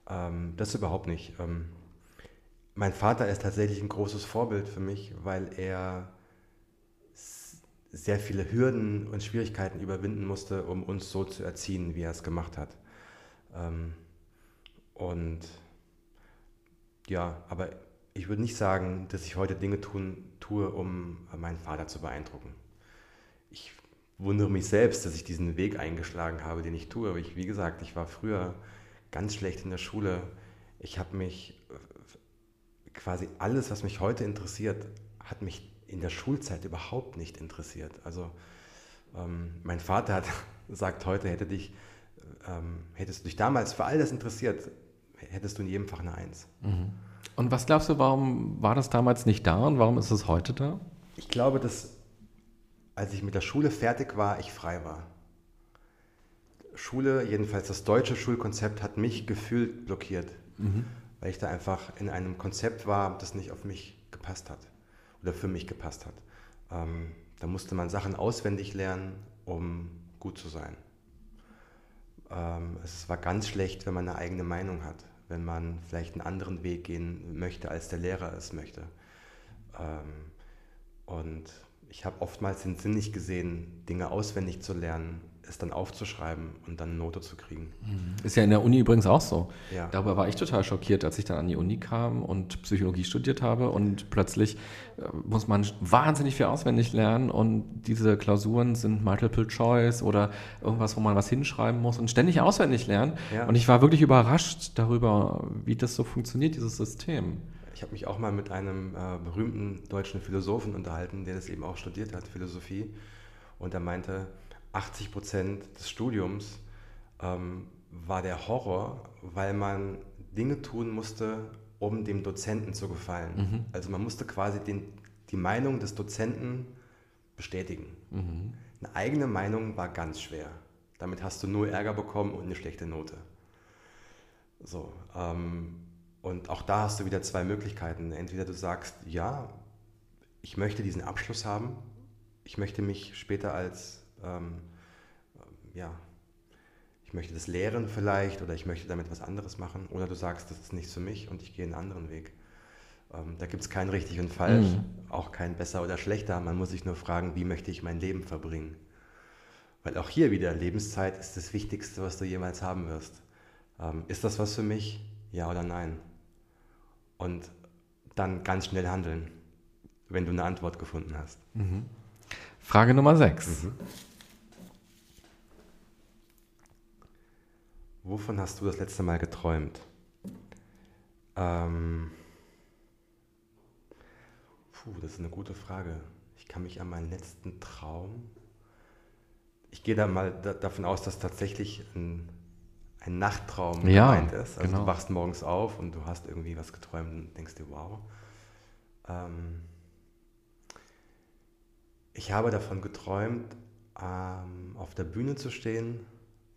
Ähm, das überhaupt nicht. Ähm, mein Vater ist tatsächlich ein großes Vorbild für mich, weil er sehr viele Hürden und Schwierigkeiten überwinden musste, um uns so zu erziehen, wie er es gemacht hat. Ähm, und ja, aber ich würde nicht sagen, dass ich heute Dinge tun, tue, um meinen Vater zu beeindrucken. Ich wundere mich selbst, dass ich diesen Weg eingeschlagen habe, den ich tue. Aber ich, wie gesagt, ich war früher ganz schlecht in der Schule. Ich habe mich quasi alles, was mich heute interessiert, hat mich in der Schulzeit überhaupt nicht interessiert. Also ähm, mein Vater hat, sagt heute, hätte dich, ähm, hättest du dich damals für all das interessiert, hättest du in jedem Fach eine Eins. Mhm. Und was glaubst du, warum war das damals nicht da und warum ist es heute da? Ich glaube, dass als ich mit der Schule fertig war, ich frei war. Schule, jedenfalls das deutsche Schulkonzept, hat mich gefühlt blockiert. Mhm weil ich da einfach in einem Konzept war, das nicht auf mich gepasst hat oder für mich gepasst hat. Ähm, da musste man Sachen auswendig lernen, um gut zu sein. Ähm, es war ganz schlecht, wenn man eine eigene Meinung hat, wenn man vielleicht einen anderen Weg gehen möchte, als der Lehrer es möchte. Ähm, und ich habe oftmals den Sinn nicht gesehen, Dinge auswendig zu lernen, es dann aufzuschreiben und dann eine Note zu kriegen. Ist ja in der Uni übrigens auch so. Ja. Darüber war ich total schockiert, als ich dann an die Uni kam und Psychologie studiert habe und plötzlich äh, muss man wahnsinnig viel auswendig lernen und diese Klausuren sind Multiple Choice oder irgendwas, wo man was hinschreiben muss und ständig auswendig lernen. Ja. Und ich war wirklich überrascht darüber, wie das so funktioniert, dieses System. Ich habe mich auch mal mit einem äh, berühmten deutschen Philosophen unterhalten, der das eben auch studiert hat, Philosophie. Und er meinte, 80 Prozent des Studiums ähm, war der Horror, weil man Dinge tun musste, um dem Dozenten zu gefallen. Mhm. Also man musste quasi den, die Meinung des Dozenten bestätigen. Mhm. Eine eigene Meinung war ganz schwer. Damit hast du nur Ärger bekommen und eine schlechte Note. So, ähm, und auch da hast du wieder zwei Möglichkeiten. Entweder du sagst, ja, ich möchte diesen Abschluss haben, ich möchte mich später als ähm, ja, ich möchte das lehren vielleicht oder ich möchte damit was anderes machen. Oder du sagst, das ist nichts für mich und ich gehe einen anderen Weg. Ähm, da gibt es kein richtig und falsch, mhm. auch kein besser oder schlechter. Man muss sich nur fragen, wie möchte ich mein Leben verbringen. Weil auch hier wieder, Lebenszeit ist das Wichtigste, was du jemals haben wirst. Ähm, ist das was für mich? Ja oder nein? Und dann ganz schnell handeln, wenn du eine Antwort gefunden hast. Mhm. Frage Nummer 6. Mhm. Wovon hast du das letzte Mal geträumt? Ähm, puh, das ist eine gute Frage. Ich kann mich an meinen letzten Traum. Ich gehe da mal da, davon aus, dass tatsächlich ein, ein Nachttraum ja, gemeint ist. Also genau. du wachst morgens auf und du hast irgendwie was geträumt und denkst dir, wow. Ähm, ich habe davon geträumt, ähm, auf der Bühne zu stehen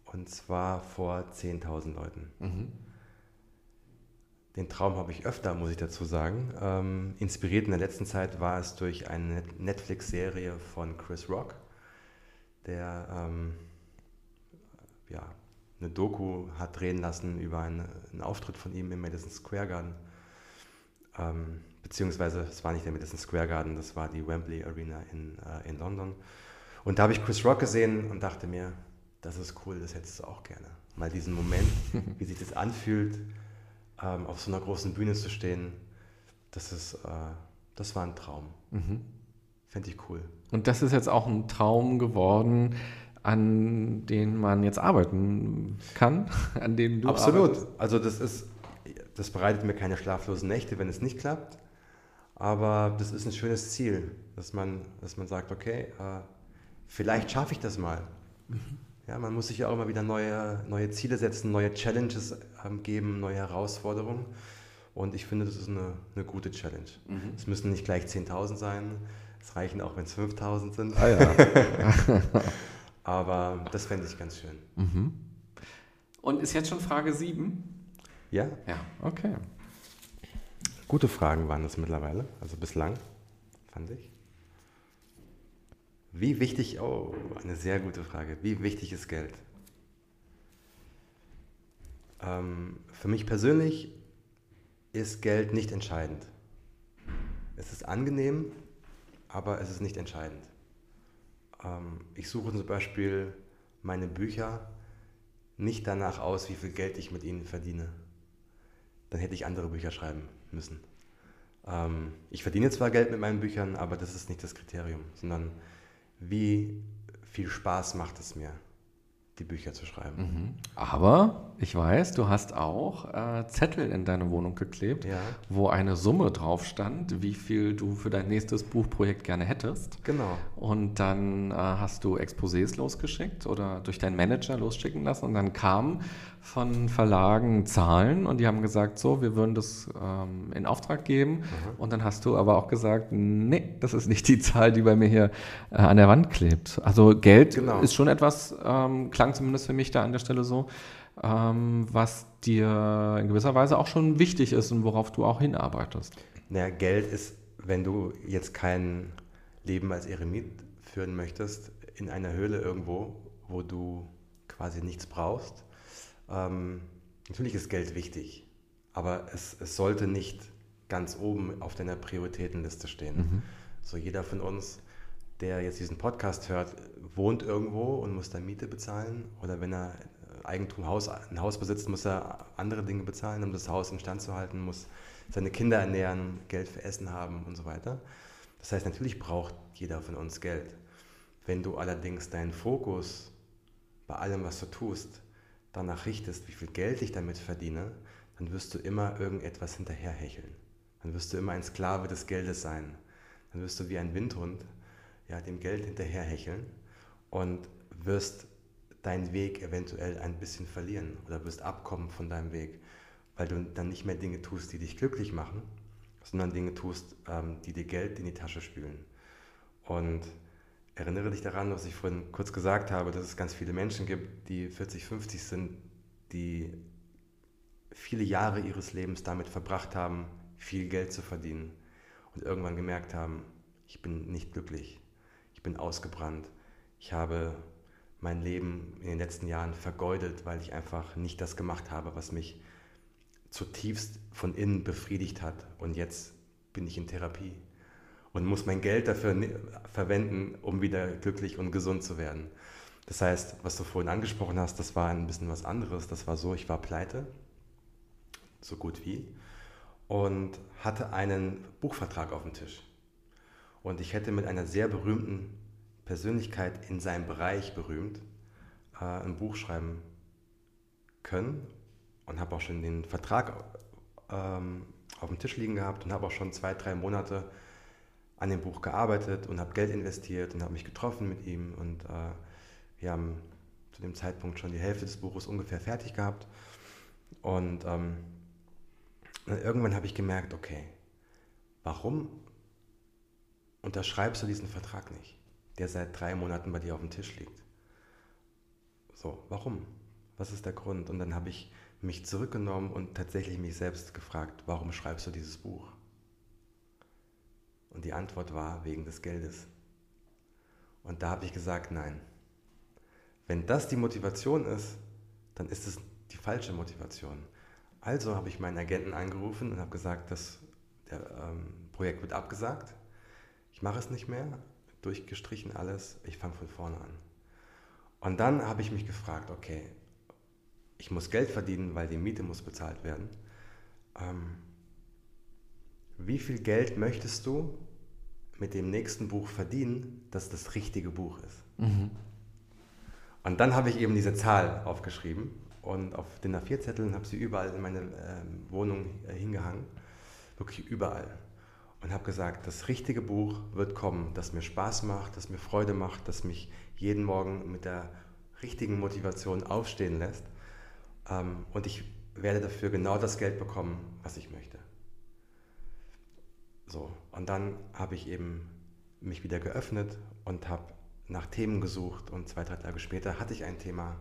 und zwar vor 10.000 Leuten. Mhm. Den Traum habe ich öfter, muss ich dazu sagen. Ähm, inspiriert in der letzten Zeit war es durch eine Netflix-Serie von Chris Rock, der ähm, ja, eine Doku hat drehen lassen über eine, einen Auftritt von ihm im Madison Square Garden. Ähm, beziehungsweise es war nicht der Madison Square Garden, das war die Wembley Arena in, äh, in London. Und da habe ich Chris Rock gesehen und dachte mir, das ist cool, das hättest du auch gerne. Mal diesen Moment, wie sich das anfühlt, ähm, auf so einer großen Bühne zu stehen, das ist, äh, das war ein Traum. Mhm. Fände ich cool. Und das ist jetzt auch ein Traum geworden, an den man jetzt arbeiten kann, an dem du Absolut. Arbeitest. Also das ist, das bereitet mir keine schlaflosen Nächte, wenn es nicht klappt. Aber das ist ein schönes Ziel, dass man, dass man sagt, okay, äh, vielleicht schaffe ich das mal. Mhm. Ja, man muss sich ja auch immer wieder neue, neue Ziele setzen, neue Challenges ähm, geben, neue Herausforderungen. Und ich finde, das ist eine, eine gute Challenge. Mhm. Es müssen nicht gleich 10.000 sein, es reichen auch, wenn es 5.000 sind. Ah, ja. Aber das fände ich ganz schön. Mhm. Und ist jetzt schon Frage 7? Ja. Ja, okay. Gute Fragen waren das mittlerweile, also bislang, fand ich. Wie wichtig, oh, eine sehr gute Frage. Wie wichtig ist Geld? Ähm, für mich persönlich ist Geld nicht entscheidend. Es ist angenehm, aber es ist nicht entscheidend. Ähm, ich suche zum Beispiel meine Bücher nicht danach aus, wie viel Geld ich mit ihnen verdiene. Dann hätte ich andere Bücher schreiben müssen. Ähm, ich verdiene zwar Geld mit meinen Büchern, aber das ist nicht das Kriterium, sondern wie viel Spaß macht es mir, die Bücher zu schreiben. Mhm. Aber ich weiß, du hast auch äh, Zettel in deine Wohnung geklebt, ja. wo eine Summe drauf stand, wie viel du für dein nächstes Buchprojekt gerne hättest. Genau. Und dann äh, hast du Exposés losgeschickt oder durch deinen Manager losschicken lassen und dann kamen von Verlagen Zahlen und die haben gesagt, so, wir würden das ähm, in Auftrag geben. Mhm. Und dann hast du aber auch gesagt, nee, das ist nicht die Zahl, die bei mir hier äh, an der Wand klebt. Also Geld genau. ist schon etwas, ähm, klang zumindest für mich da an der Stelle so, ähm, was dir in gewisser Weise auch schon wichtig ist und worauf du auch hinarbeitest. Naja, Geld ist, wenn du jetzt kein Leben als Eremit führen möchtest, in einer Höhle irgendwo, wo du quasi nichts brauchst. Ähm, natürlich ist Geld wichtig, aber es, es, sollte nicht ganz oben auf deiner Prioritätenliste stehen. Mhm. So jeder von uns, der jetzt diesen Podcast hört, wohnt irgendwo und muss da Miete bezahlen oder wenn er Eigentum, Haus, ein Haus besitzt, muss er andere Dinge bezahlen, um das Haus instand zu halten, muss seine Kinder ernähren, Geld für Essen haben und so weiter. Das heißt, natürlich braucht jeder von uns Geld. Wenn du allerdings deinen Fokus bei allem, was du tust, danach richtest, wie viel Geld ich damit verdiene, dann wirst du immer irgendetwas hinterherhecheln. Dann wirst du immer ein Sklave des Geldes sein. Dann wirst du wie ein Windhund ja, dem Geld hinterherhecheln und wirst deinen Weg eventuell ein bisschen verlieren oder wirst abkommen von deinem Weg, weil du dann nicht mehr Dinge tust, die dich glücklich machen, sondern Dinge tust, ähm, die dir Geld in die Tasche spülen. Und erinnere dich daran, was ich vorhin kurz gesagt habe, dass es ganz viele Menschen gibt, die 40, 50 sind, die viele Jahre ihres Lebens damit verbracht haben, viel Geld zu verdienen und irgendwann gemerkt haben, ich bin nicht glücklich, ich bin ausgebrannt, ich habe mein Leben in den letzten Jahren vergeudet, weil ich einfach nicht das gemacht habe, was mich zutiefst von innen befriedigt hat. Und jetzt bin ich in Therapie und muss mein Geld dafür verwenden, um wieder glücklich und gesund zu werden. Das heißt, was du vorhin angesprochen hast, das war ein bisschen was anderes. Das war so, ich war pleite, so gut wie, und hatte einen Buchvertrag auf dem Tisch. Und ich hätte mit einer sehr berühmten Persönlichkeit in seinem Bereich berühmt, äh, ein Buch schreiben können und habe auch schon den Vertrag ähm, auf dem Tisch liegen gehabt und habe auch schon zwei, drei Monate an dem Buch gearbeitet und habe Geld investiert und habe mich getroffen mit ihm und äh, wir haben zu dem Zeitpunkt schon die Hälfte des Buches ungefähr fertig gehabt und ähm, irgendwann habe ich gemerkt, okay, warum unterschreibst du diesen Vertrag nicht? der seit drei Monaten bei dir auf dem Tisch liegt. So, warum? Was ist der Grund? Und dann habe ich mich zurückgenommen und tatsächlich mich selbst gefragt, warum schreibst du dieses Buch? Und die Antwort war wegen des Geldes. Und da habe ich gesagt, nein. Wenn das die Motivation ist, dann ist es die falsche Motivation. Also habe ich meinen Agenten angerufen und habe gesagt, das ähm, Projekt wird abgesagt. Ich mache es nicht mehr, durchgestrichen alles, ich fange von vorne an. Und dann habe ich mich gefragt, okay, ich muss Geld verdienen, weil die Miete muss bezahlt werden. Ähm, wie viel Geld möchtest du mit dem nächsten Buch verdienen, dass das richtige Buch ist? Mhm. Und dann habe ich eben diese Zahl aufgeschrieben und auf den A4-Zetteln habe sie überall in meine ähm, Wohnung äh, hingehangen, wirklich überall. Und habe gesagt, das richtige Buch wird kommen, das mir Spaß macht, das mir Freude macht, das mich jeden Morgen mit der richtigen Motivation aufstehen lässt. Ähm, und ich werde dafür genau das Geld bekommen, was ich möchte. So, und dann habe ich eben mich wieder geöffnet und habe nach Themen gesucht und zwei, drei Tage später hatte ich ein Thema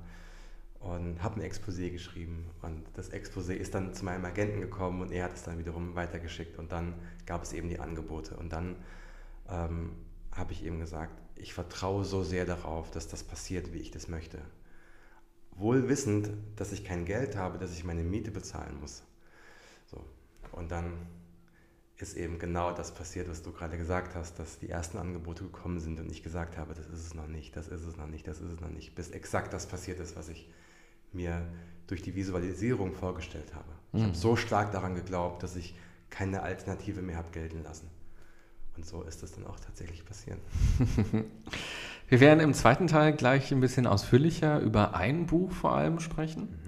und habe ein Exposé geschrieben und das Exposé ist dann zu meinem Agenten gekommen und er hat es dann wiederum weitergeschickt und dann gab es eben die Angebote und dann ähm, habe ich eben gesagt, ich vertraue so sehr darauf, dass das passiert, wie ich das möchte. Wohl wissend, dass ich kein Geld habe, dass ich meine Miete bezahlen muss. So. Und dann ist eben genau das passiert, was du gerade gesagt hast, dass die ersten Angebote gekommen sind und ich gesagt habe, das ist es noch nicht, das ist es noch nicht, das ist es noch nicht, bis exakt das passiert ist, was ich mir durch die Visualisierung vorgestellt habe. Ich mhm. habe so stark daran geglaubt, dass ich keine Alternative mehr habe gelten lassen. Und so ist es dann auch tatsächlich passiert. Wir werden im zweiten Teil gleich ein bisschen ausführlicher über ein Buch vor allem sprechen. Mhm.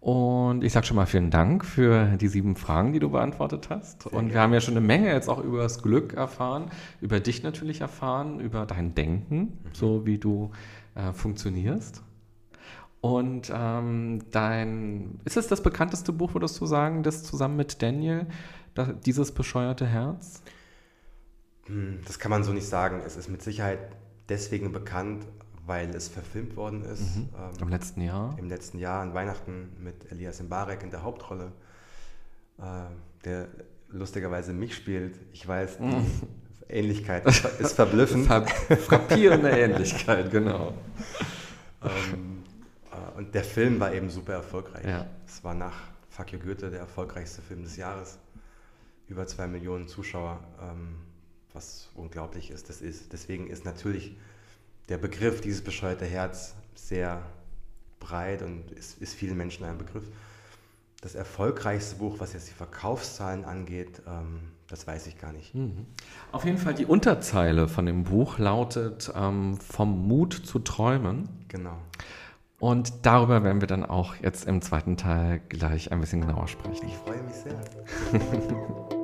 Und ich sage schon mal vielen Dank für die sieben Fragen, die du beantwortet hast. Sehr und gerne. wir haben ja schon eine Menge jetzt auch über das Glück erfahren, über dich natürlich erfahren, über dein Denken, mhm. so wie du äh, funktionierst. Und ähm, dein, ist es das bekannteste Buch, würdest du sagen, das zusammen mit Daniel, das, dieses bescheuerte Herz? Hm, das kann man so nicht sagen. Es ist mit Sicherheit deswegen bekannt, weil es verfilmt worden ist. Mhm. Ähm, Im letzten Jahr? Im letzten Jahr an Weihnachten mit Elias Mbarek in der Hauptrolle, äh, der lustigerweise mich spielt. Ich weiß, die mhm. Ähnlichkeit ist verblüffend. Frappierende Ähnlichkeit, genau. ähm, äh, und der Film war eben super erfolgreich. Ja. Es war nach Fuck You Goethe der erfolgreichste Film des Jahres. Über zwei Millionen Zuschauer, ähm, was unglaublich ist. Das ist. Deswegen ist natürlich der Begriff, dieses bescheuerte Herz, sehr breit und ist, ist vielen Menschen ein Begriff. Das erfolgreichste Buch, was jetzt die Verkaufszahlen angeht, ähm, das weiß ich gar nicht. Mhm. Auf jeden Fall die Unterzeile von dem Buch lautet ähm, Vom Mut zu träumen. Genau. Und darüber werden wir dann auch jetzt im zweiten Teil gleich ein bisschen genauer sprechen. Ich freue mich sehr.